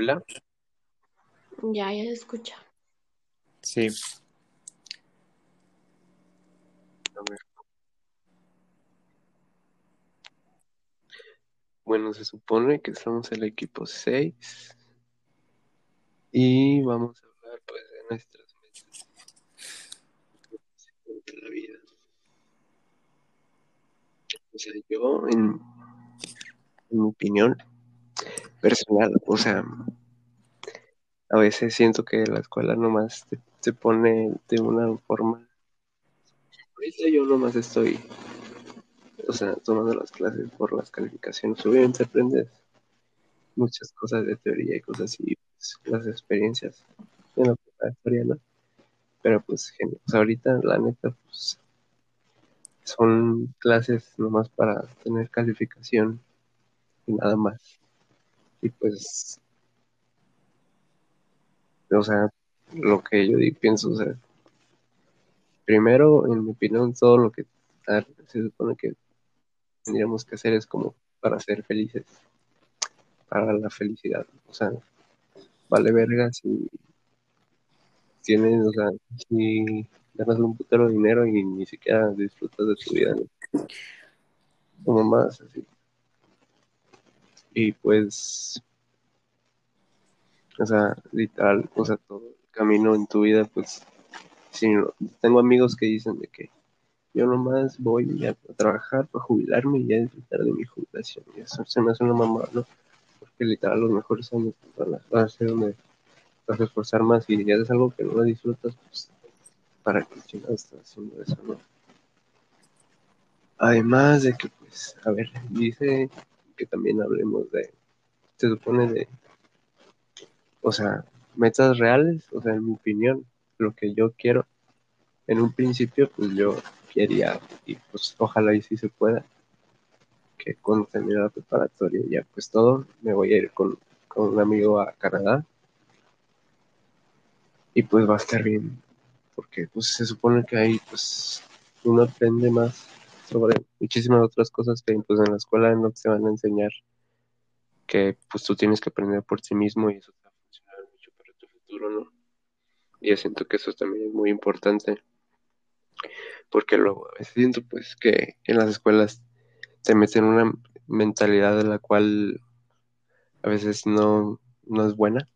Hola. Ya, ya se escucha. Sí. A ver. Bueno, se supone que estamos en el equipo 6 y vamos a hablar pues de nuestras metas de la vida. O sea, yo en, en mi opinión personal, o sea, a veces siento que la escuela nomás te, te pone de una forma. Ahorita yo nomás estoy, o sea, tomando las clases por las calificaciones. Obviamente aprendes muchas cosas de teoría y cosas así, pues, las experiencias en la preparatoria. Pero pues, genial. O sea, ahorita la neta, pues, son clases nomás para tener calificación y nada más. Y pues, o sea, lo que yo pienso, o sea, primero, en mi opinión, todo lo que ah, se supone que tendríamos que hacer es como para ser felices, para la felicidad. O sea, vale verga si tienes, o sea, si ganas un putero de dinero y ni siquiera disfrutas de tu vida. Como más así. Y pues, o sea, literal, o sea, todo el camino en tu vida, pues, si no- tengo amigos que dicen de que yo nomás voy a, a trabajar para jubilarme y ya disfrutar de mi jubilación. Y eso se me hace una mamada, ¿no? Porque literal los mejores años a, van a ser donde vas a esforzar más y ya es algo que no disfrutas, pues, ¿para qué chingados estás haciendo eso, no? Además de que, pues, a ver, dice que también hablemos de, se supone de, o sea, metas reales, o sea, en mi opinión, lo que yo quiero, en un principio, pues yo quería, y pues ojalá y sí se pueda, que cuando termine la preparatoria ya pues todo, me voy a ir con, con un amigo a Canadá. Y pues va a estar bien, porque pues se supone que ahí pues uno aprende más sobre muchísimas otras cosas que pues en la escuela no te van a enseñar, que pues tú tienes que aprender por ti mismo y eso te va a funcionar mucho para tu futuro, ¿no? Y yo siento que eso también es muy importante, porque luego siento pues que en las escuelas te meten una mentalidad de la cual a veces no, no es buena.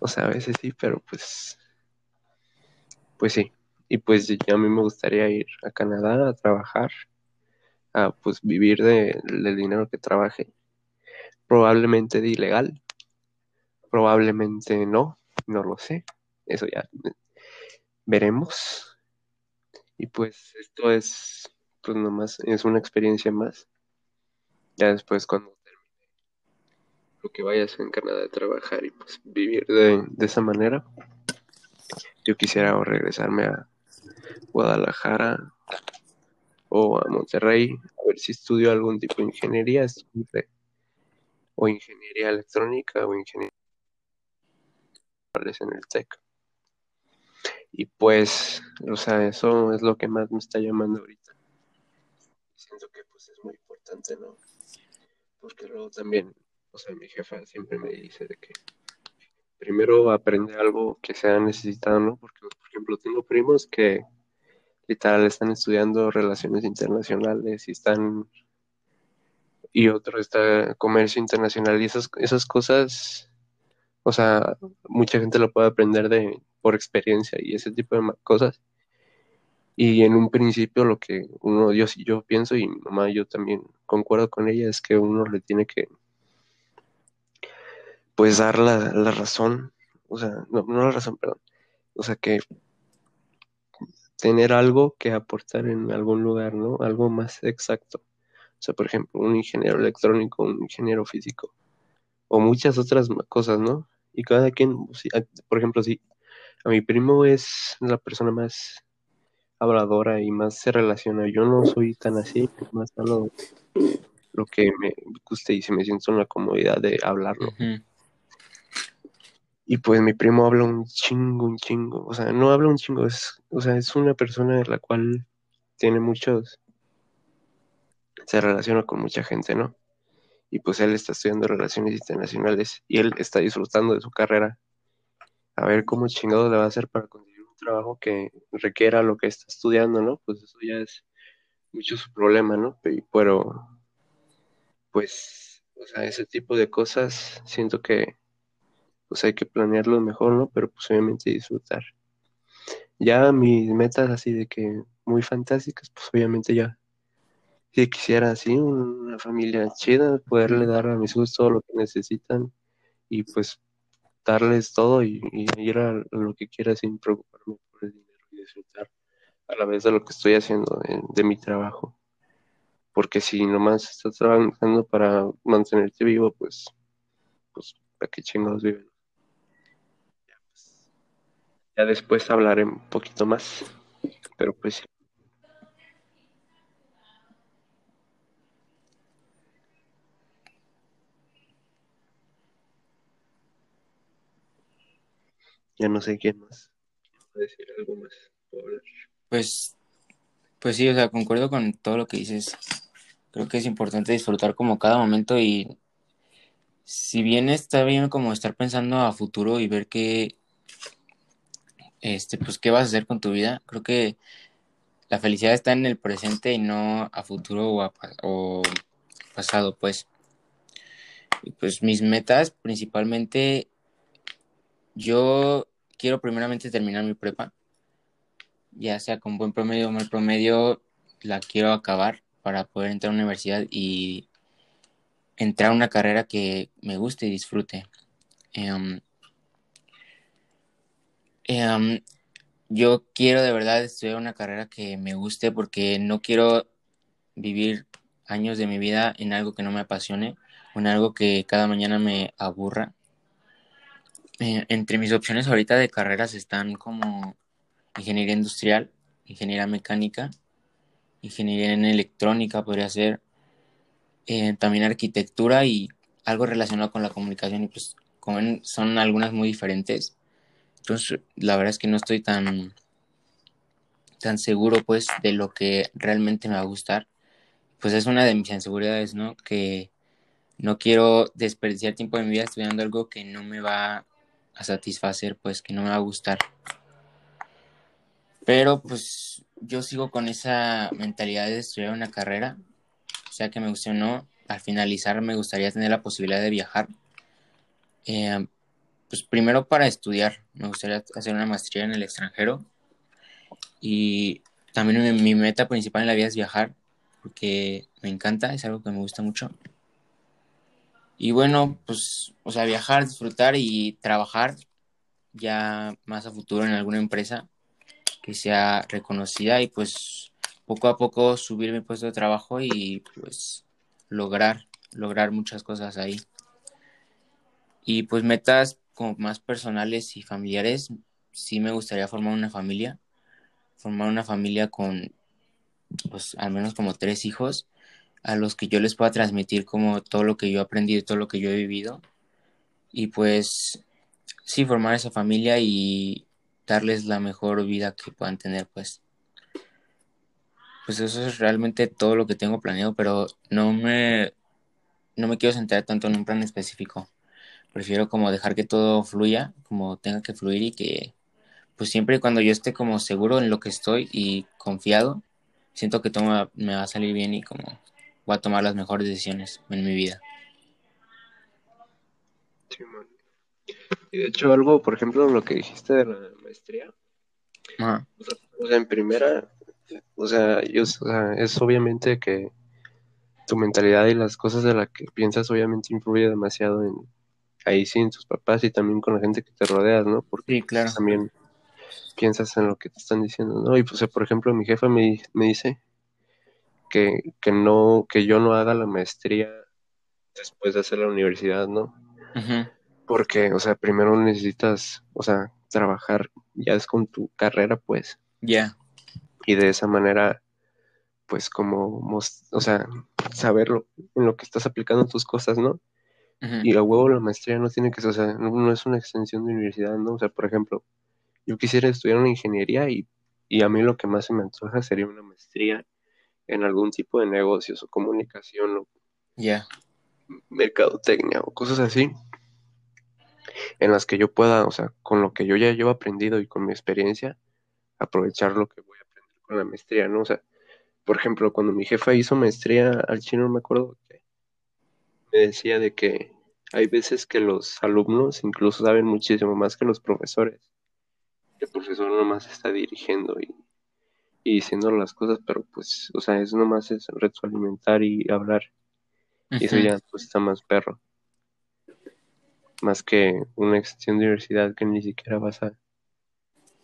O sea, a veces sí, pero pues, pues sí. Y pues yo, a mí me gustaría ir a Canadá a trabajar, a pues vivir de, del dinero que trabaje. Probablemente de ilegal, probablemente no, no lo sé. Eso ya veremos. Y pues esto es, pues nomás, es una experiencia más. Ya después cuando termine lo que vayas en Canadá a trabajar y pues vivir de, de esa manera, yo quisiera regresarme a Guadalajara o a Monterrey, a ver si estudio algún tipo de ingeniería, o ingeniería electrónica o ingeniería en el TEC. Y pues, o sea, eso es lo que más me está llamando ahorita. Siento que pues es muy importante, ¿no? Porque luego también, o sea, mi jefa siempre me dice de que primero aprende algo que sea necesitado, ¿no? Porque, por ejemplo, tengo primos que literal están estudiando relaciones internacionales y están y otro está comercio internacional y esas, esas cosas, o sea, mucha gente lo puede aprender de por experiencia y ese tipo de cosas. Y en un principio lo que uno, yo, yo pienso y mi mamá, yo también concuerdo con ella, es que uno le tiene que, pues, dar la, la razón, o sea, no, no la razón, perdón, o sea, que tener algo que aportar en algún lugar, ¿no? Algo más exacto. O sea, por ejemplo, un ingeniero electrónico, un ingeniero físico, o muchas otras cosas, ¿no? Y cada quien, sí, a- por ejemplo, si a mi primo es la persona más habladora y más se relaciona, yo no soy tan así, más hablo lo que me guste y si me siento en la comodidad de hablarlo. Y pues mi primo habla un chingo, un chingo, o sea, no habla un chingo, es, o sea, es una persona de la cual tiene muchos, se relaciona con mucha gente, ¿no? y pues él está estudiando relaciones internacionales y él está disfrutando de su carrera. A ver cómo chingado le va a hacer para conseguir un trabajo que requiera lo que está estudiando, ¿no? Pues eso ya es mucho su problema, ¿no? Pero, pues, o sea, ese tipo de cosas siento que pues hay que planearlo mejor, ¿no? Pero pues obviamente disfrutar. Ya mis metas así de que muy fantásticas, pues obviamente ya si quisiera así una familia chida, poderle dar a mis hijos todo lo que necesitan y pues darles todo y, ir a, lo que quiera sin preocuparme por el dinero y disfrutar a la vez de lo que estoy haciendo de, mi trabajo. Porque si nomás estás trabajando para mantenerte vivo, pues, pues, ¿para qué chingados viven? Ya, después hablaré un poquito más, pero pues Ya no sé quién más. decir algo más. Pues, pues sí, o sea, concuerdo con todo lo que dices. Creo que es importante disfrutar como cada momento y si bien está bien como estar pensando a futuro y ver qué, este, pues qué vas a hacer con tu vida, creo que la felicidad está en el presente y no a futuro o, a, pasado, pues. Y pues mis metas principalmente yo quiero primeramente terminar mi prepa, ya sea con buen promedio o mal promedio, la quiero acabar para poder entrar a una universidad y entrar a una carrera que me guste y disfrute. Em, em, yo quiero de verdad estudiar una carrera que me guste porque no quiero vivir años de mi vida en algo que no me apasione en algo que cada mañana me aburra. Eh, entre mis opciones ahorita de carreras están como ingeniería industrial, ingeniería mecánica, ingeniería en electrónica podría ser, eh, también arquitectura y algo relacionado con la comunicación y pues son algunas muy diferentes. Entonces, la verdad es que no estoy tan tan seguro pues de lo que realmente me va a gustar. Pues es una de mis inseguridades, ¿no? Que no quiero desperdiciar tiempo de mi vida estudiando algo que no me va a satisfacer, pues que no me va a gustar. Pero pues yo sigo con esa mentalidad de estudiar una carrera, sea que me guste o no, al finalizar me gustaría tener la posibilidad de viajar. Eh, pues primero para estudiar, me gustaría hacer una maestría en el extranjero y también mi, meta principal en la vida es viajar, porque me encanta, es algo que me gusta mucho. Y bueno, pues, o sea, viajar, disfrutar y trabajar ya más a futuro en alguna empresa que sea reconocida y pues poco a poco subir mi puesto de trabajo y pues lograr, lograr muchas cosas ahí. Y pues metas como más personales y familiares, sí me gustaría formar una familia, formar una familia con pues al menos como tres hijos a los que yo les pueda transmitir como todo lo que yo he aprendido, todo lo que yo he vivido. Y pues sí, formar esa familia y darles la mejor vida que puedan tener, pues. Pues eso es realmente todo lo que tengo planeado, pero no me, no me quiero centrar tanto en un plan específico. Prefiero como dejar que todo fluya, como tenga que fluir y que, pues siempre cuando yo esté como seguro en lo que estoy y confiado, siento que todo me va a salir bien y como voy a tomar las mejores decisiones en mi vida. Sí, y de hecho algo, por ejemplo, lo que dijiste de la maestría, O, sea, en primera, o sea, es obviamente que tu mentalidad y las cosas de las que piensas obviamente influye demasiado en ahí sí en tus papás y también con la gente que te rodeas, ¿no? Porque sí, claro. también piensas en lo que te están diciendo, ¿no? Y pues, por ejemplo, mi jefa me, me dice que, no, que yo no haga la maestría después de hacer la universidad, ¿no? Porque, o sea, primero necesitas, o sea, trabajar ya es con tu carrera, pues. Ya. Y de esa manera, pues como, o sea, saberlo en lo que estás aplicando tus cosas, ¿no? Y a huevo la maestría no tiene que ser, o sea, no, es una extensión de universidad, ¿no? O sea, por ejemplo, yo quisiera estudiar una ingeniería y, y a mí lo que más se me antoja sería una maestría en algún tipo de negocios o comunicación. Ya. mercadotecnia o cosas así, en las que yo pueda, o sea, con lo que yo ya llevo aprendido y con mi experiencia, aprovechar lo que voy a aprender con la maestría, ¿no? O sea, por ejemplo, cuando mi jefa hizo maestría al chino, me acuerdo me decía de que hay veces que los alumnos incluso saben muchísimo más que los profesores. El profesor nomás está dirigiendo y, y diciendo las cosas, pero pues, o sea, eso nomás es retroalimentar y hablar. Y eso ya pues está más perro. Más que una extensión de universidad que ni siquiera vas a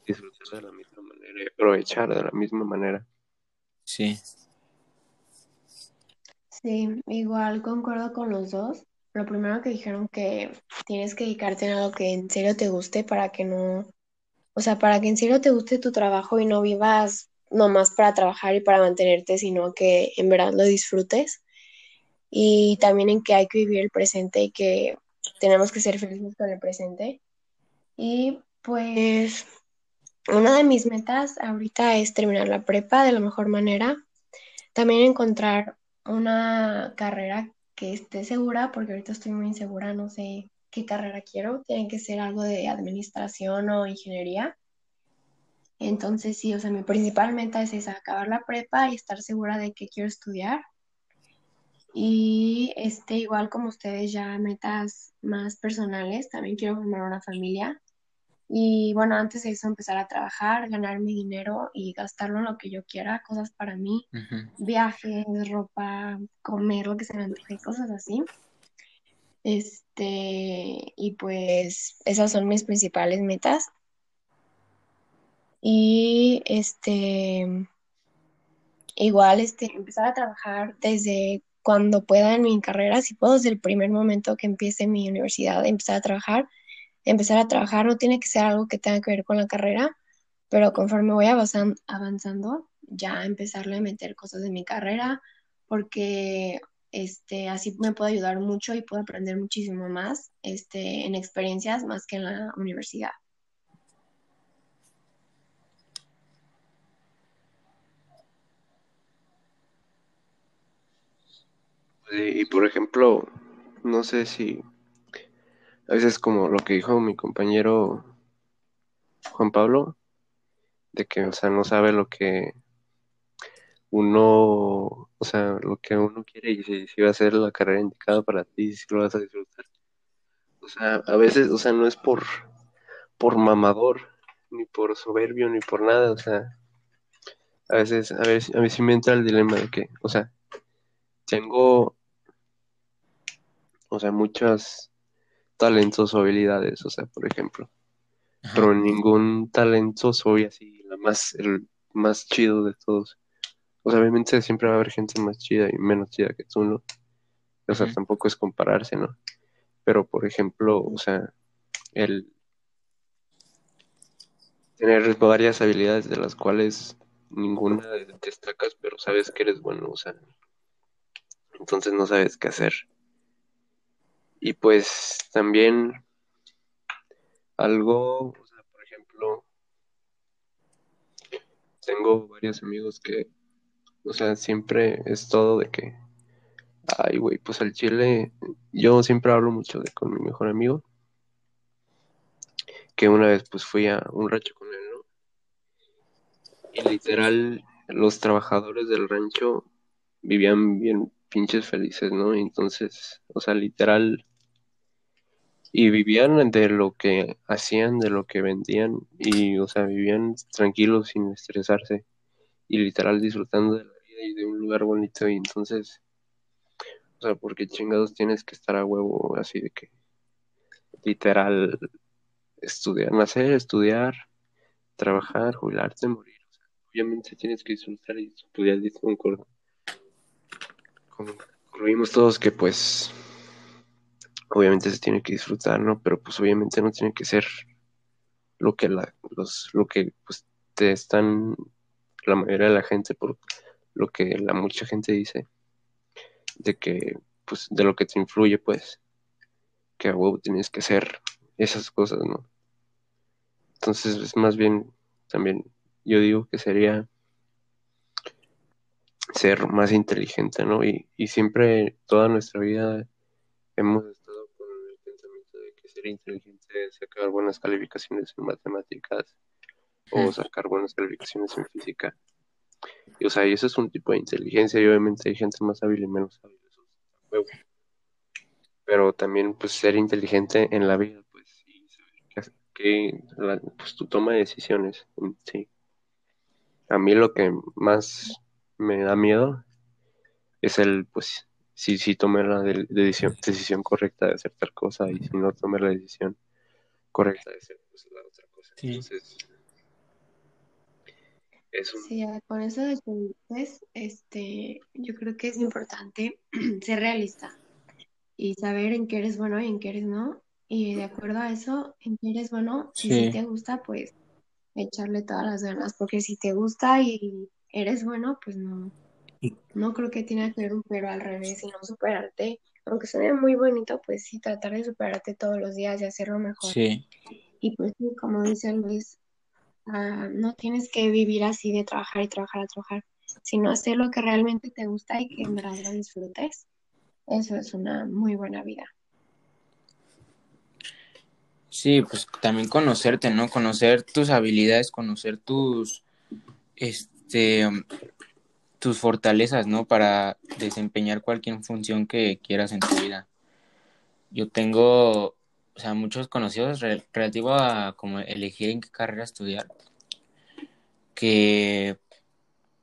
disfrutar de la misma manera y aprovechar de la misma manera. Sí. Sí, igual concuerdo con los dos. Lo primero que dijeron que tienes que dedicarte a algo que en serio te guste para que no, o sea, para que en serio te guste tu trabajo y no vivas nomás para trabajar y para mantenerte, sino que en verdad lo disfrutes. Y también en que hay que vivir el presente y que tenemos que ser felices con el presente. Y pues una de mis metas ahorita es terminar la prepa de la mejor manera. También encontrar una carrera que esté segura, porque ahorita estoy muy insegura, no sé qué carrera quiero. Tiene que ser algo de administración o ingeniería. Entonces, sí, o sea, mi principal meta es acabar la prepa y estar segura de que quiero estudiar. Y este, igual como ustedes, ya metas más personales, también quiero formar una familia. Y bueno, antes de eso empezar a trabajar, ganar mi dinero y gastarlo en lo que yo quiera, cosas para mí, viajes, ropa, comer lo que se me antoje, cosas así. Este, y pues esas son mis principales metas. Y este, igual, este, empezar a trabajar desde cuando pueda en mi carrera, si puedo, desde el primer momento que empiece mi universidad, empezar a trabajar. Empezar a trabajar no tiene que ser algo que tenga que ver con la carrera, pero conforme voy avanzan- avanzando, ya empezarle a meter cosas de mi carrera, porque este, así me puede ayudar mucho y puedo aprender muchísimo más este, en experiencias más que en la universidad. Y, y, por ejemplo, no sé si a veces como lo que dijo mi compañero Juan Pablo, de que, o sea, no sabe lo que uno, o sea, lo que uno quiere y si, si va a ser la carrera indicada para ti, si lo vas a disfrutar. O sea, a veces, o sea, no es por, por mamador, ni por soberbio, ni por nada, o sea, a veces, a ver, a sí me entra el dilema de que, o sea, tengo, o sea, muchos talentos o habilidades, o sea, por ejemplo, Ajá. pero ningún talento soy así, la más, el más chido de todos. O sea, obviamente siempre va a haber gente más chida y menos chida que tú, ¿no? O sea, tampoco es compararse, ¿no? Pero, por ejemplo, o sea, el tener varias habilidades de las cuales ninguna destacas, pero sabes que eres bueno, o sea, entonces no sabes qué hacer. Y pues también algo, o sea, por ejemplo, tengo varios amigos que, o sea, siempre es todo de que, ay, güey, pues al chile, yo siempre hablo mucho de con mi mejor amigo, que una vez pues fui a un rancho con él, ¿no? Y literal, los trabajadores del rancho vivían bien pinches felices, ¿no? Entonces, o sea, literal, y vivían de lo que hacían, de lo que vendían, y, o sea, vivían tranquilos sin estresarse, y literal disfrutando de la vida y de un lugar bonito, y entonces, o sea, porque chingados tienes que estar a huevo, así de que, literal, estudiar, nacer, estudiar, trabajar, jubilarte, morir. O sea, obviamente tienes que disfrutar y estudiar, concordo. Concluimos todos que pues obviamente se tiene que disfrutar, ¿no? Pero pues obviamente no tiene que ser lo que la, los, lo que pues te están la mayoría de la gente por lo que la mucha gente dice de que pues de lo que te influye pues que a huevo tienes que hacer esas cosas, ¿no? Entonces es más bien también yo digo que sería ser más inteligente, ¿no? Y, y siempre toda nuestra vida hemos estado con el pensamiento de que ser inteligente es sacar buenas calificaciones en matemáticas o sacar buenas calificaciones en física. Y, o sea, y eso es un tipo de inteligencia y obviamente hay gente más hábil y menos hábil. Pero también, pues, ser inteligente en la vida, pues, y saber que, pues, tu toma de decisiones, sí. A mí lo que más me da miedo es el, pues, si, si tomé la decisión, decisión correcta de hacer tal cosa y si no tomé la decisión correcta de hacer pues, la otra cosa. Entonces, Sí, con eso de este, yo creo que es importante ser realista y saber en qué eres bueno y en qué eres no. Y de acuerdo a eso, en qué eres bueno, si te gusta, pues echarle todas las ganas, porque si te gusta y eres bueno, pues no, no creo que tenga que ver un pero al revés, sino superarte, aunque suene muy bonito, pues sí, tratar de superarte todos los días y hacerlo mejor. Sí. Y pues como dice Luis, Ah, no tienes que vivir así de trabajar y trabajar y trabajar, sino hacer lo que realmente te gusta y que en verdad lo disfrutes. Eso es una muy buena vida. Sí, pues también conocerte, ¿no? Conocer tus habilidades, conocer tus, este, tus fortalezas, ¿no? Para desempeñar cualquier función que quieras en tu vida. Yo tengo o sea, muchos conocidos relativo a como elegir en qué carrera estudiar, que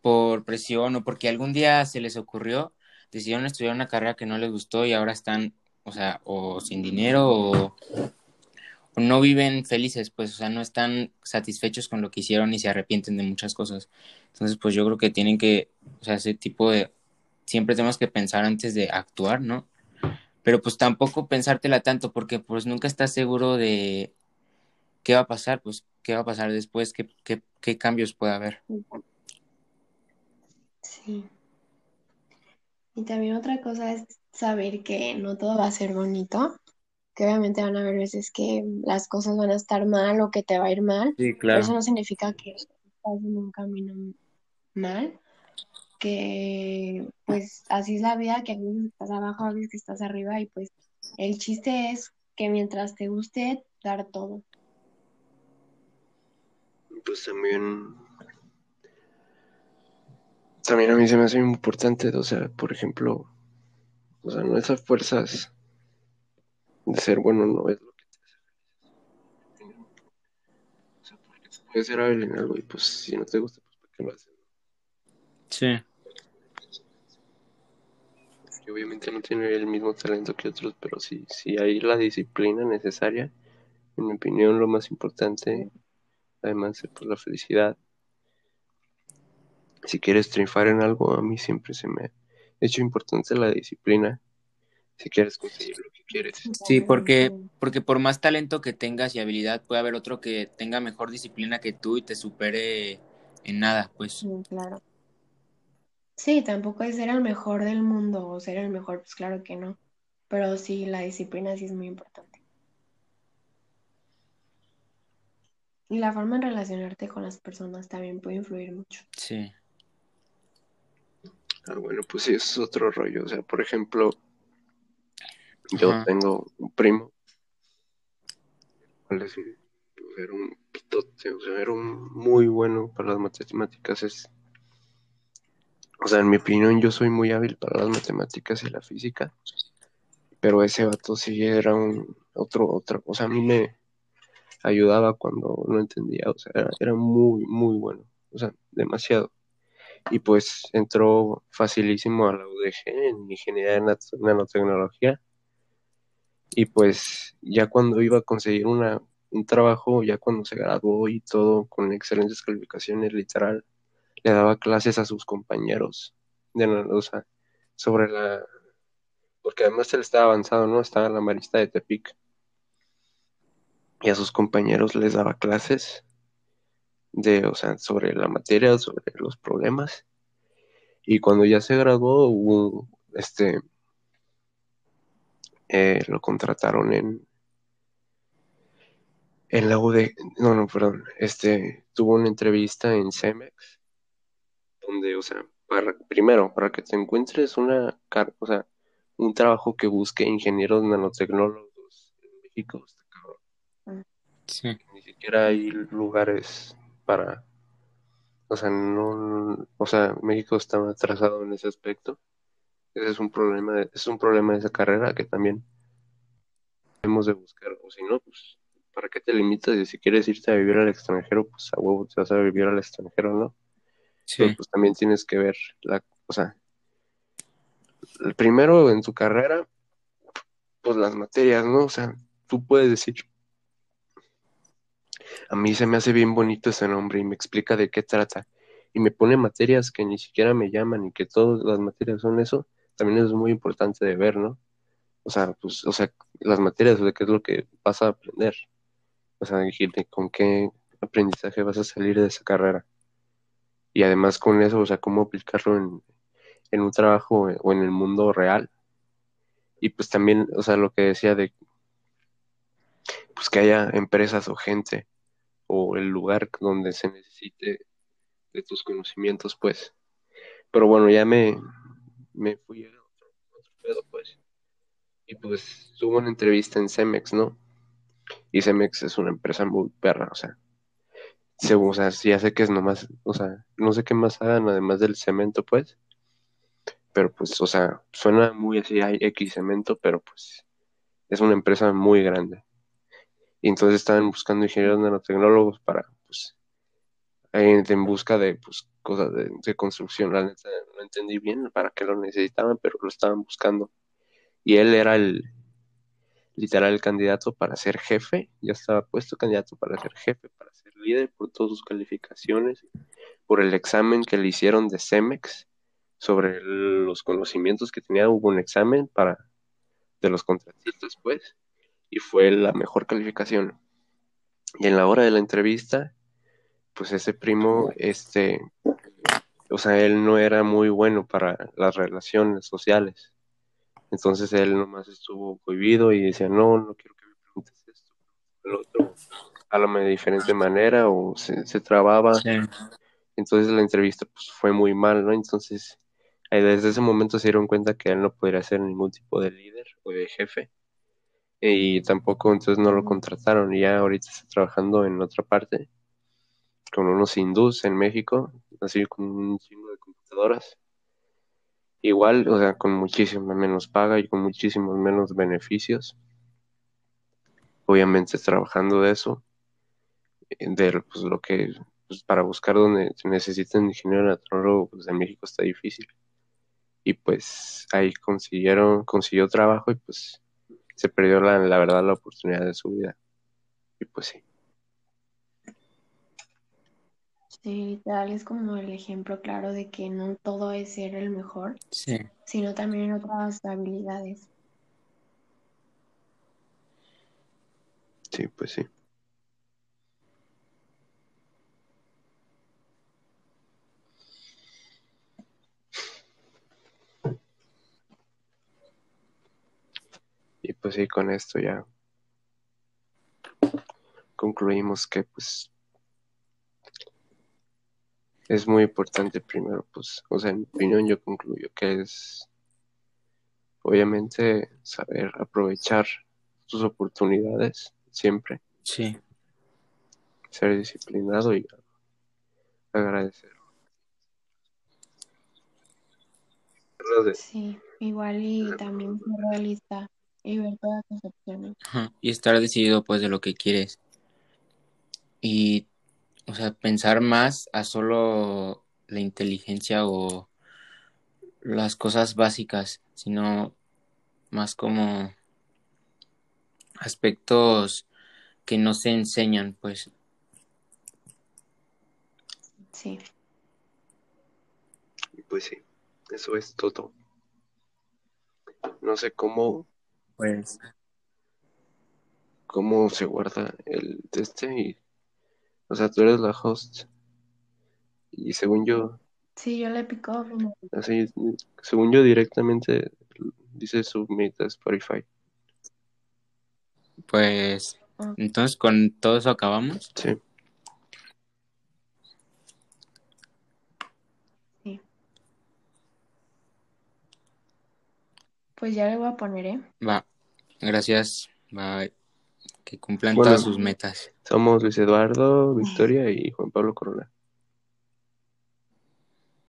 por presión o porque algún día se les ocurrió, decidieron estudiar una carrera que no les gustó y ahora están, o sea, o sin dinero o, no viven felices, pues, o sea, no están satisfechos con lo que hicieron y se arrepienten de muchas cosas. Entonces, pues yo creo que tienen que, o sea, ese tipo de, siempre tenemos que pensar antes de actuar, ¿no? pero pues tampoco pensártela tanto porque pues nunca estás seguro de qué va a pasar, pues qué va a pasar después, qué, qué, qué cambios puede haber. Sí. Y también otra cosa es saber que no todo va a ser bonito, que obviamente van a haber veces que las cosas van a estar mal o que te va a ir mal, sí, claro. pero eso no significa que estás en un camino mal que pues así es la vida, que a veces estás abajo, a veces que estás arriba y pues el chiste es que mientras te guste, dar todo. Pues también, también a mí se me hace importante, o sea, por ejemplo, o sea, no esas fuerzas de ser bueno no es lo que te hace feliz. O sea, porque puedes ser hábil en algo y pues si no te gusta, pues ¿para qué lo haces? Sí. obviamente no tiene el mismo talento que otros, pero sí, sí hay la disciplina necesaria. En mi opinión, lo más importante, además de pues, la felicidad. Si quieres triunfar en algo, a mí siempre se me ha hecho importante la disciplina. Si quieres conseguir lo que quieres. Sí, porque, porque por más talento que tengas y habilidad, puede haber otro que tenga mejor disciplina que tú y te supere en nada, pues. claro. Sí, tampoco es ser el mejor del mundo o ser el mejor, pues claro que no. Pero sí, la disciplina sí es muy importante. Y la forma en relacionarte con las personas también puede influir mucho. Sí. Ah, bueno, pues sí, es otro rollo. O sea, por ejemplo, yo tengo un primo, cual es un, era un pitote, o sea, era un muy bueno para las matemáticas. Es o sea, en mi opinión, yo soy muy hábil para las matemáticas y la física, pero ese vato sí era un otro, otra cosa. A mí me ayudaba cuando no entendía, o sea, era, muy, muy bueno, o sea, demasiado. Y pues entró facilísimo a la UDG en ingeniería de nanotecnología. Y pues ya cuando iba a conseguir una, un trabajo, ya cuando se graduó y todo con excelentes calificaciones, literal, le daba clases a sus compañeros de o sea, sobre la porque además él estaba avanzado, ¿no? Estaba en la marista de Tepic. Y a sus compañeros les daba clases de, o sea, sobre la materia, sobre los problemas. Y cuando ya se graduó, este, eh, lo contrataron en, en la UD, no, no, perdón, este, tuvo una entrevista en Cemex donde, o sea, para, primero, para que te encuentres una, o sea, un trabajo que busque ingenieros nanotecnólogos en México. Está cabrón. Sí. Ni siquiera hay lugares para, o sea, no, o sea, México está atrasado en ese aspecto. Ese es un problema, de- es un problema de esa carrera que también debemos de buscar. O si no, pues, ¿para qué te limitas? Y si quieres irte a vivir al extranjero, pues a huevo te vas a vivir al extranjero, ¿no? Pero Sí. pues también tienes que ver la, o sea, el primero en tu carrera, pues las materias, ¿no? O sea, tú puedes decir, a mí se me hace bien bonito ese nombre y me explica de qué trata. Y me pone materias que ni siquiera me llaman y que todas las materias son eso, también es muy importante de ver, ¿no? O sea, pues, o sea, las materias, de qué es lo que vas a aprender. O sea, con qué aprendizaje vas a salir de esa carrera. Y además con eso, o sea, cómo aplicarlo en, en un trabajo o en el mundo real. Y pues también, o sea, lo que decía de pues que haya empresas o gente o el lugar donde se necesite de tus conocimientos, pues. Pero bueno, ya me, me fui a otro, otro pedo, pues. Y pues tuve una entrevista en Cemex, ¿no? Y Cemex es una empresa muy perra, o sea. se- o sea, ya sé que es nomás, o sea, no sé qué más hagan además del cemento, pues. Pero pues, o sea, suena muy así, hay X cemento, pero pues es una empresa muy grande. Y entonces estaban buscando ingenieros nanotecnólogos para, pues, en, en busca de, pues, cosas de, de construcción. La neta, no entendí bien para qué lo necesitaban, pero lo estaban buscando. Y él era el, literal, el candidato para ser jefe. Ya estaba puesto candidato para ser jefe, para ser líder por todas sus calificaciones, por el examen que le hicieron de CEMEX sobre los conocimientos que tenía. Hubo un examen para de los contratistas, pues, y fue la mejor calificación. Y en la hora de la entrevista, pues ese primo, este, o sea, él no era muy bueno para las relaciones sociales. Entonces él nomás estuvo cohibido y decía, no, no quiero que me preguntes esto, el otro, háblame de diferente manera o se, se trababa. Sí. Entonces la entrevista pues fue muy mal, ¿no? Entonces ahí desde ese momento se dieron cuenta que él no podría ser ningún tipo de líder o de jefe y tampoco entonces no lo contrataron y ya ahorita está trabajando en otra parte con unos hindús en México, así con un chingo de computadoras. Igual, o sea, con muchísimo menos paga y con muchísimos menos beneficios. Obviamente trabajando de eso, de pues, lo que pues, para buscar donde se necesita un ingeniero natrólogo, pues en México está difícil. Y pues ahí consiguieron, consiguió trabajo y pues se perdió la, la verdad la oportunidad de su vida. Y pues sí. Sí, literal es como el ejemplo claro de que no todo es ser el mejor, Sí. sino también otras habilidades. Sí, pues sí. Y pues sí, con esto ya concluimos que pues es muy importante primero, pues, o sea, en mi opinión yo concluyo que es obviamente saber aprovechar tus oportunidades siempre, Sí. ser disciplinado y agradecer. Sí, igual y también ser realista y ver todas tus opciones. Ajá, Y estar decidido pues de lo que quieres. Y, o sea, pensar más a solo la inteligencia o las cosas básicas, sino más como aspectos que no se enseñan, pues. Sí, pues sí, eso es todo. No sé cómo, Pues. cómo se guarda el de este y, o sea, tú eres la host y según yo, sí, yo le pico. así, según yo directamente dice submit a Spotify. Pues. Ah. Entonces, con todo eso acabamos. Sí, Sí. Pues ya le voy a poner, ¿eh? Va. Gracias. Bye. Que cumplan Bueno. todas sus metas. Somos Luis Eduardo, Victoria y Juan Pablo Corona.